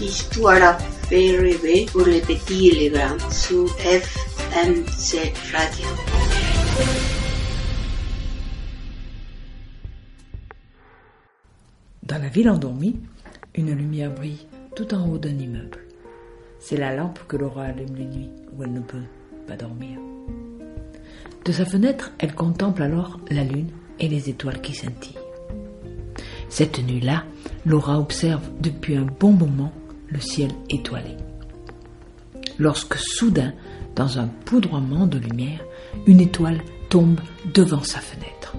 Histoire fait rêver pour les petits et les grands sur FMC Radio. Dans la ville endormie, une lumière brille tout en haut d'un immeuble. C'est la lampe que Laura allume les nuits où elle ne peut pas dormir. De sa fenêtre, elle contemple alors la lune et les étoiles qui scintillent. Cette nuit-là, Laura observe depuis un bon moment le ciel étoilé. Lorsque soudain, dans un poudroiement de lumière, une étoile tombe devant sa fenêtre.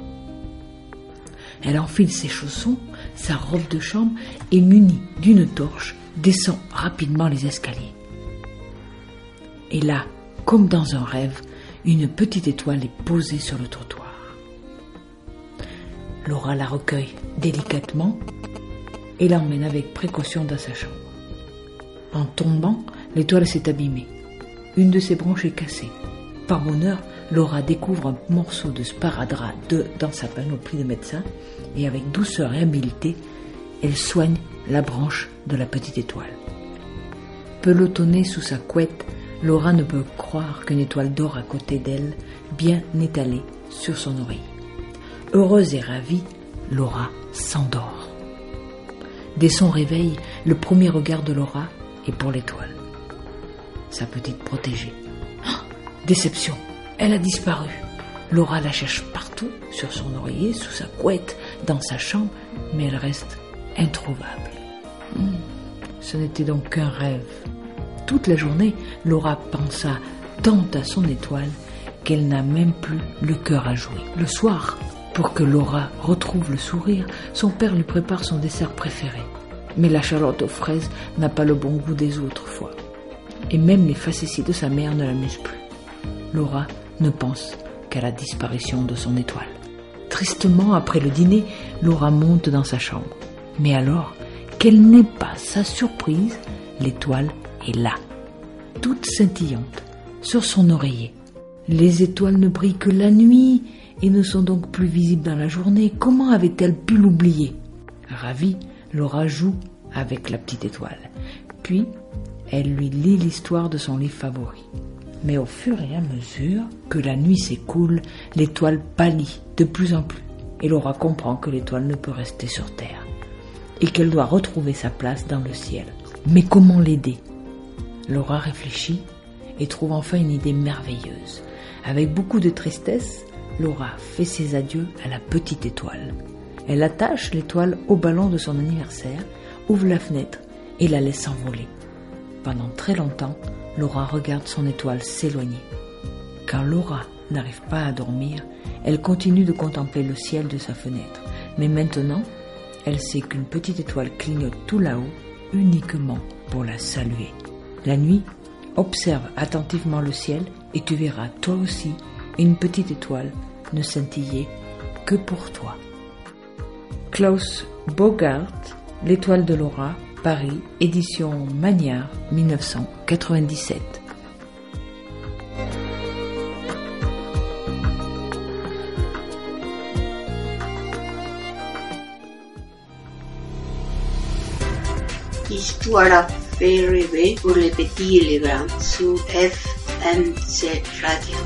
Elle enfile ses chaussons, sa robe de chambre et munie d'une torche, descend rapidement les escaliers. Et là, comme dans un rêve, une petite étoile est posée sur le trottoir. Laura la recueille délicatement et l'emmène avec précaution dans sa chambre. En tombant, l'étoile s'est abîmée. Une de ses branches est cassée. Par bonheur, Laura découvre un morceau de sparadrap de, dans sa panoplie de médecin et avec douceur et habileté, elle soigne la branche de la petite étoile. Pelotonnée sous sa couette, Laura ne peut croire qu'une étoile dort à côté d'elle, bien étalée sur son oreille. Heureuse et ravie, Laura s'endort. Dès son réveil, le premier regard de Laura pour l'étoile, sa petite protégée. Ah, déception, elle a disparu. Laura la cherche partout, sur son oreiller, sous sa couette, dans sa chambre, mais elle reste introuvable. Hmm, ce n'était donc qu'un rêve. Toute la journée, Laura pensa tant à son étoile qu'elle n'a même plus le cœur à jouer. Le soir, pour que Laura retrouve le sourire, son père lui prépare son dessert préféré. Mais la charlotte aux fraises n'a pas le bon goût des autres fois. Et même les facéties de sa mère ne l'amusent plus. Laura ne pense qu'à la disparition de son étoile. Tristement, après le dîner, Laura monte dans sa chambre. Mais alors, quelle n'est pas sa surprise, l'étoile est là, toute scintillante, sur son oreiller. Les étoiles ne brillent que la nuit, et ne sont donc plus visibles dans la journée. Comment avait-elle pu l'oublier? Ravie, Laura joue avec la petite étoile. Puis, elle lui lit l'histoire de son livre favori. Mais au fur et à mesure que la nuit s'écoule, l'étoile pâlit de plus en plus. Et Laura comprend que l'étoile ne peut rester sur Terre et qu'elle doit retrouver sa place dans le ciel. Mais comment l'aider? Laura réfléchit et trouve enfin une idée merveilleuse. Avec beaucoup de tristesse, Laura fait ses adieux à la petite étoile. Elle attache l'étoile au ballon de son anniversaire, ouvre la fenêtre et la laisse s'envoler. Pendant très longtemps, Laura regarde son étoile s'éloigner. Quand Laura n'arrive pas à dormir, elle continue de contempler le ciel de sa fenêtre. Mais maintenant, elle sait qu'une petite étoile clignote tout là-haut uniquement pour la saluer. La nuit, observe attentivement le ciel et tu verras toi aussi une petite étoile ne scintillait que pour toi. Klaus Bogart, L'étoile de Laura, Paris, édition Magnard, 1997. Histoire fait rêver pour les petits et les grands sur FMC Radio.